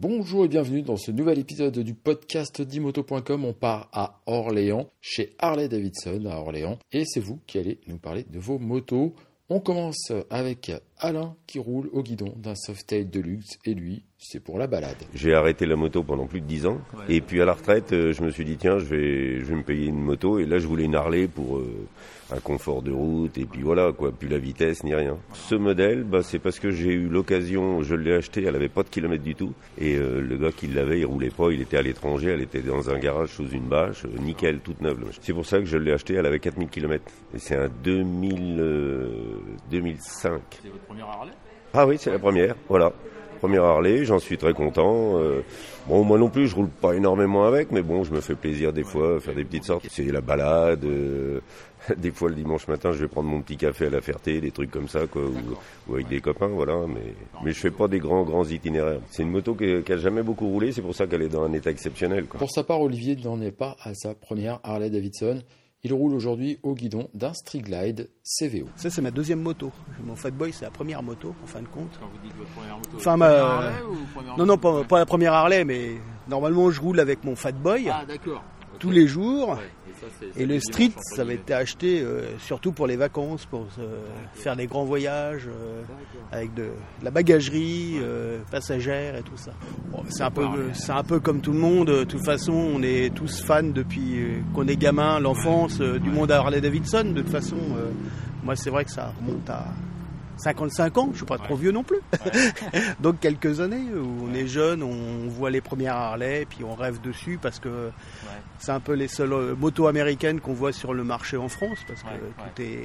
Bonjour et bienvenue dans ce nouvel épisode du podcast dimoto.com. On part à Orléans, chez Harley Davidson à Orléans. Et c'est vous qui allez nous parler de vos motos. On commence avec Alain qui roule au guidon d'un Softail de luxe et lui, c'est pour la balade. J'ai arrêté la moto pendant plus de 10 ans. Et puis à la retraite, euh, je me suis dit tiens, je vais, je vais me payer une moto. Et là je voulais une Harley pour euh, un confort de route. Et puis voilà quoi, plus la vitesse ni rien. Ce modèle, bah, c'est parce que j'ai eu l'occasion, je l'ai acheté, elle avait pas de kilomètres du tout. Et euh, le gars qui l'avait, il roulait pas, il était à l'étranger, elle était dans un garage sous une bâche, nickel, toute neuve. C'est pour ça que je l'ai acheté, elle avait 4000 km et c'est un 2000, 2005. Première Harley Ah oui, c'est la première, voilà. Première Harley, j'en suis très content. Euh, bon, moi non plus, je roule pas énormément avec, mais bon, je me fais plaisir des fois, faire des petites sorties. C'est la balade. euh, des fois, le dimanche matin, je vais prendre mon petit café à la Ferté, des trucs comme ça, quoi, ou, ou avec des copains, voilà. Mais, mais je fais pas des grands, grands itinéraires. C'est une moto qui, qui a jamais beaucoup roulé, c'est pour ça qu'elle est dans un état exceptionnel, quoi. Pour sa part, Olivier n'en est pas à sa première Harley Davidson. Il roule aujourd'hui au guidon d'un Street Glide CVO. Ça, c'est ma deuxième moto. Mon Fatboy, c'est la première moto, en fin de compte. Quand vous dites votre première moto Enfin, première ma- Harley ou première Non, non, pas la première Harley, mais normalement, je roule avec mon Fatboy Ah, d'accord. Tous les jours. Et ça, le street, ça avait été acheté euh, surtout pour les vacances, pour euh, faire des grands voyages euh, avec de, de la bagagerie passagère et tout ça. Bon, c'est un peu, c'est un peu comme tout le monde. De toute façon, on est tous fans depuis qu'on est gamin, l'enfance du monde Harley Davidson. De toute façon, moi, c'est vrai que ça remonte à 55 ans. Je suis pas trop vieux non plus. Donc quelques années où on est jeune, on voit les premières Harley, puis on rêve dessus parce que c'est un peu les seules euh, motos américaines qu'on voit sur le marché en France parce que tout est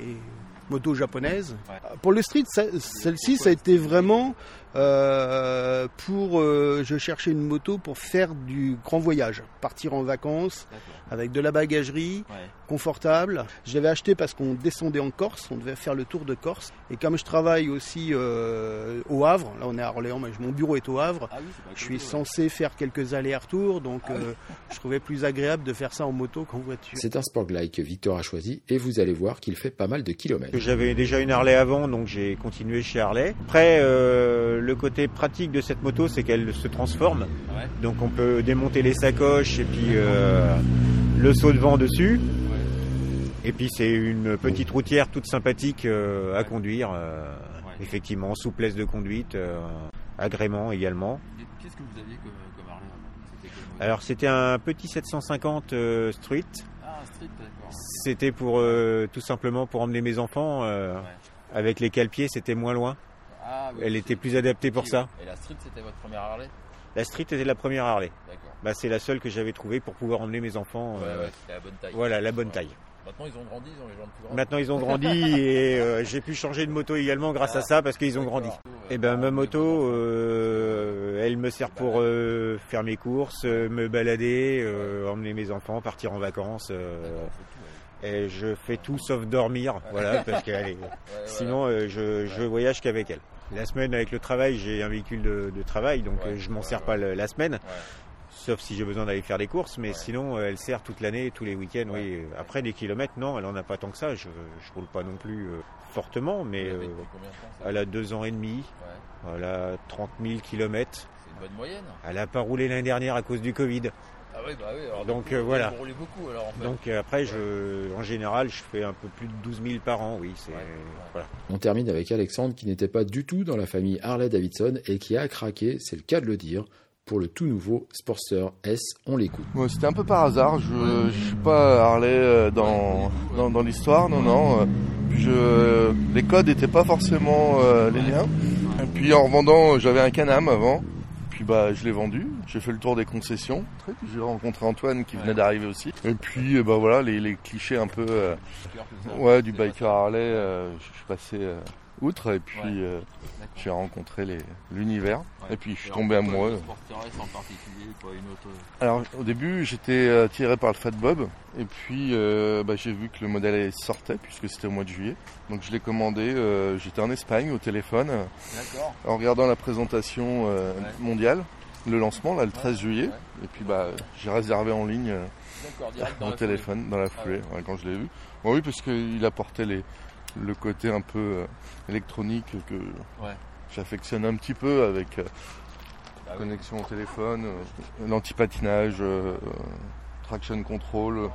moto japonaise. Pour le street, celle-ci, ça a été vraiment euh, pour. euh, je cherchais une moto pour faire du grand voyage, partir en vacances avec de la bagagerie. Confortable. Je l'avais acheté parce qu'on descendait en Corse, on devait faire le tour de Corse. Et comme je travaille aussi euh, au Havre, là on est à Orléans, mais mon bureau est au Havre, Ah oui, je cool, suis ouais. censé faire quelques allers-retours, donc euh, je trouvais plus agréable de faire ça en moto qu'en voiture. C'est un Sport Glide que Victor a choisi et vous allez voir qu'il fait pas mal de kilomètres. J'avais déjà une Harley avant, donc j'ai continué chez Harley. Après, euh, le côté pratique de cette moto, c'est qu'elle se transforme. Ouais. Donc on peut démonter les sacoches et puis euh, le saut de vent dessus. Et puis c'est une petite routière toute sympathique euh, à conduire. euh, Ouais. Effectivement, souplesse de conduite, euh, agrément également. Qu'est-ce que vous aviez comme, Harley Alors? C'était un petit 750 euh, Street. Ah, street, d'accord. C'était pour euh, tout simplement pour emmener mes enfants. euh, Ouais. Avec les cale-pieds, c'était moins loin. Ah, oui, Elle était plus adaptée pour ça. Et la street, c'était votre première Harley? La Street était la première Harley. D'accord. Bah, c'est la seule que j'avais trouvée pour pouvoir emmener mes enfants. Ouais, la bonne taille. Voilà, la bonne taille. Maintenant, ils ont grandi, ils ont les jambes plus grandes. Maintenant, ils ont grandi et euh, j'ai pu changer de moto également grâce à ça parce qu'ils ont grandi. Et ben ma moto, euh, elle me sert pour euh, faire mes courses, me balader, emmener mes enfants, partir en vacances. et je fais tout sauf dormir, voilà, parce est. Sinon, je, je voyage qu'avec elle. La semaine, avec le travail, j'ai un véhicule de, de travail, donc je m'en sers pas la semaine. Sauf si j'ai besoin d'aller faire des courses, mais sinon euh, elle sert toute l'année, tous les week-ends. Oui. Après des kilomètres, non, elle en a pas tant que ça. Je, je roule pas non plus euh, fortement, mais euh, elle a deux ans et demi. Elle a 30 000 kilomètres. C'est une bonne moyenne. Elle a pas roulé l'année dernière à cause du Covid. Ah oui, bah oui. Alors, Donc, euh, voilà. beaucoup alors en fait. Donc euh, après, je, en général, je fais un peu plus de 12 000 par an. Oui, c'est Ouais, ouais. voilà. On termine avec Alexandre qui n'était pas du tout dans la famille Harley Davidson et qui a craqué, c'est le cas de le dire, pour le tout nouveau Sportster S. On l'écoute. C'était un peu par hasard. Je, je suis pas Harley euh, dans, dans, l'histoire, non, non. euh, je, les codes n'étaient pas forcément euh, les miens. Et puis en revendant, j'avais un Canam avant. Puis bah, je l'ai vendu. J'ai fait le tour des concessions. J'ai rencontré Antoine qui venait d'arriver aussi. Et puis bah voilà, les, clichés un peu, ouais, du biker Harley. je suis passé outre et puis Ouais. euh, j'ai rencontré les- l'univers. Ouais. Et puis je suis tombé amoureux. le Sporter S en particulier, pas une autre. Alors au début j'étais euh, tiré par le Fat Bob et puis euh, bah, j'ai vu que le modèle sortait puisque c'était au mois de juillet. Donc je l'ai commandé, euh, j'étais en Espagne au téléphone euh, en regardant la présentation euh, Ouais. mondiale, le lancement là le 13 juillet et puis bah j'ai réservé en ligne euh, mon téléphone dans la Ah foulée quand je l'ai vu. Bon, oui parce qu'il apportait les, le côté un peu euh, électronique que Ouais. j'affectionne un petit peu avec euh, connexion au téléphone, euh, l'antipatinage, traction control.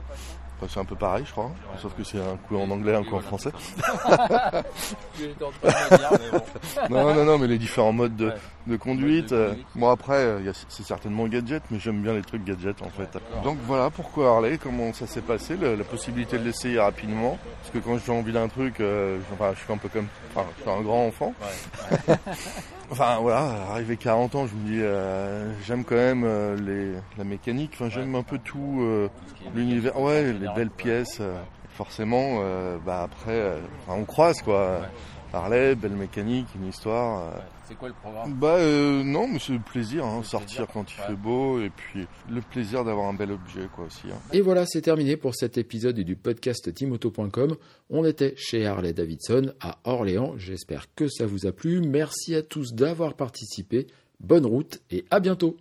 C'est un peu pareil, je crois, sauf que c'est un coup en anglais, un coup en français. Non, non, non, mais les différents modes de, conduite. De euh. Bon, après, euh, c'est certainement gadget, mais j'aime bien les trucs gadgets en fait. Donc voilà pourquoi Harley, comment ça s'est passé, le- la possibilité de l'essayer rapidement? Parce que quand j'ai envie d'un truc, euh, je- enfin, je suis un peu comme. Enfin, je suis un grand enfant. Enfin voilà, arrivé 40 ans, je me dis, euh, j'aime quand même euh, les, la mécanique, enfin, j'aime un peu tout l'univers, ouais, les général, belles pièces. euh, forcément, euh, bah après, euh, on croise quoi. Harley, belle mécanique, une histoire. euh. Ouais. C'est quoi le programme Bah euh, non, mais c'est le plaisir, hein, sortir plaisir, quand il ouais. fait beau, et puis le plaisir d'avoir un bel objet quoi aussi. hein. Et voilà, c'est terminé pour cet épisode du podcast timoto.com. On était chez Harley Davidson à Orléans. J'espère que ça vous a plu. Merci à tous d'avoir participé. Bonne route et à bientôt.